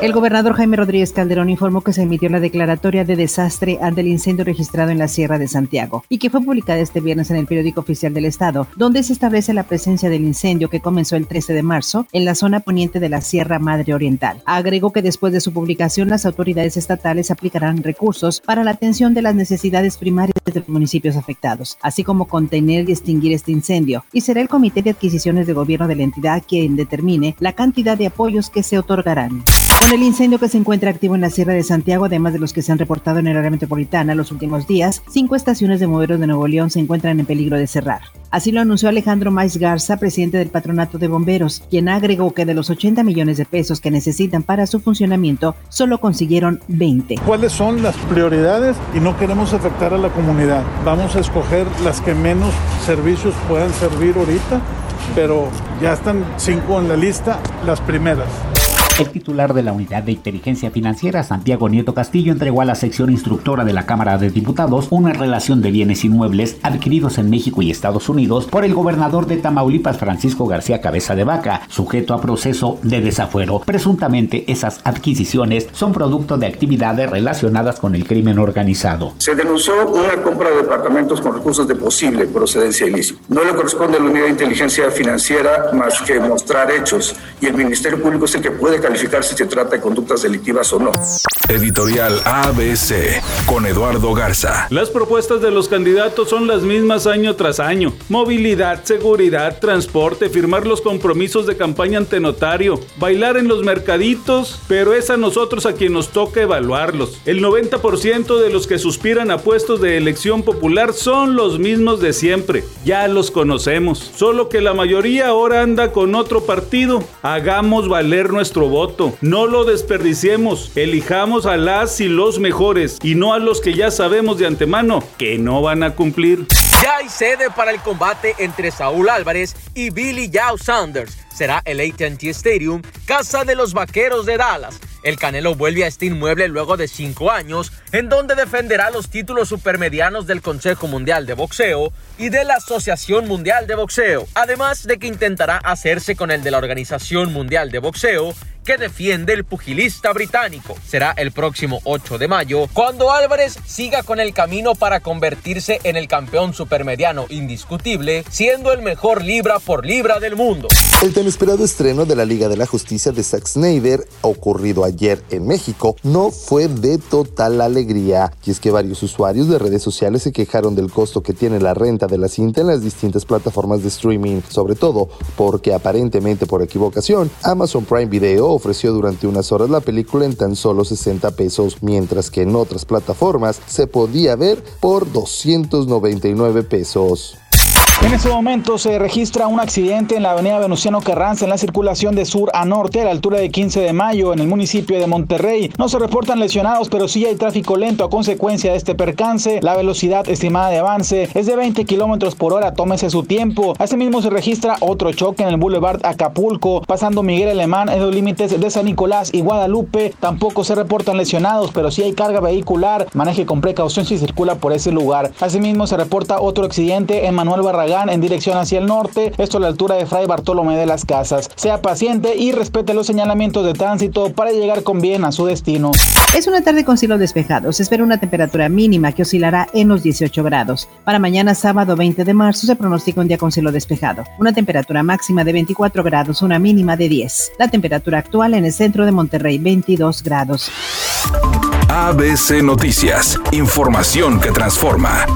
El gobernador Jaime Rodríguez Calderón informó que se emitió la declaratoria de desastre ante el incendio registrado en la Sierra de Santiago y que fue publicada este viernes en el periódico oficial del Estado, donde se establece la presencia del incendio que comenzó el 13 de marzo en la zona poniente de la Sierra Madre Oriental. Agregó que después de su publicación las autoridades estatales aplicarán recursos para la atención de las necesidades primarias de los municipios afectados, así como contener y extinguir este incendio, y será el Comité de Adquisiciones de Gobierno de la entidad quien determine la cantidad de apoyos que se otorgarán. Con el incendio que se encuentra activo en la Sierra de Santiago, además de los que se han reportado en el área metropolitana los últimos días, cinco estaciones de bomberos de Nuevo León se encuentran en peligro de cerrar. Así lo anunció Alejandro Mais Garza, presidente del Patronato de Bomberos, quien agregó que de los 80 millones de pesos que necesitan para su funcionamiento, solo consiguieron 20. ¿Cuáles son las prioridades? Y no queremos afectar a la comunidad. Vamos a escoger las que menos servicios puedan servir ahorita, pero ya están cinco en la lista, las primeras. El titular de la Unidad de Inteligencia Financiera, Santiago Nieto Castillo, entregó a la sección instructora de la Cámara de Diputados una relación de bienes inmuebles adquiridos en México y Estados Unidos por el gobernador de Tamaulipas, Francisco García Cabeza de Vaca, sujeto a proceso de desafuero. Presuntamente, esas adquisiciones son producto de actividades relacionadas con el crimen organizado. Se denunció una compra de departamentos con recursos de posible procedencia ilícita. No le corresponde a la Unidad de Inteligencia Financiera más que mostrar hechos y el Ministerio Público es el que puede calificar si se trata de conductas delictivas o no. Editorial ABC con Eduardo Garza. Las propuestas de los candidatos son las mismas año tras año. Movilidad, seguridad, transporte, firmar los compromisos de campaña ante notario, bailar en los mercaditos, pero es a nosotros a quien nos toca evaluarlos. El 90% de los que suspiran a puestos de elección popular son los mismos de siempre. Ya los conocemos. Solo que la mayoría ahora anda con otro partido. Hagamos valer nuestro voto. No lo desperdiciemos. Elijamos a las y los mejores y no a los que ya sabemos de antemano que no van a cumplir. Ya hay sede para el combate entre Saúl Álvarez y Billy Joe Sanders. Será el ATT Stadium, casa de los vaqueros de Dallas. El Canelo vuelve a este inmueble luego de cinco años, en donde defenderá los títulos supermedianos del Consejo Mundial de Boxeo y de la Asociación Mundial de Boxeo, además de que intentará hacerse con el de la Organización Mundial de Boxeo que defiende el pugilista británico. Será el próximo 8 de mayo cuando Álvarez siga con el camino para convertirse en el campeón supermediano indiscutible, siendo el mejor libra por libra del mundo. El tan esperado estreno de la Liga de la Justicia de Zack Snyder, ocurrido ayer en México, no fue de total alegría. Y es que varios usuarios de redes sociales se quejaron del costo que tiene la renta de la cinta en las distintas plataformas de streaming, sobre todo porque aparentemente por equivocación, Amazon Prime Video ofreció durante unas horas la película en tan solo 60 pesos, mientras que en otras plataformas se podía ver por 299 pesos. En este momento se registra un accidente en la avenida Venustiano Carranza en la circulación de sur a norte a la altura de 15 de mayo en el municipio de Monterrey. No se reportan lesionados, pero sí hay tráfico lento a consecuencia de este percance. La velocidad estimada de avance es de 20 kilómetros por hora, tómese su tiempo. Asimismo se registra otro choque en el Boulevard Acapulco, pasando Miguel Alemán en los límites de San Nicolás y Guadalupe. Tampoco se reportan lesionados, pero sí hay carga vehicular. Maneje con precaución si circula por ese lugar. Asimismo se reporta otro accidente en Manuel Barragán en dirección hacia el norte, esto a la altura de Fray Bartolomé de las Casas. Sea paciente y respete los señalamientos de tránsito para llegar con bien a su destino. Es una tarde con cielo despejado. Se espera una temperatura mínima que oscilará en los 18 grados. Para mañana sábado 20 de marzo se pronostica un día con cielo despejado. Una temperatura máxima de 24 grados, una mínima de 10. La temperatura actual en el centro de Monterrey 22 grados. ABC Noticias, información que transforma.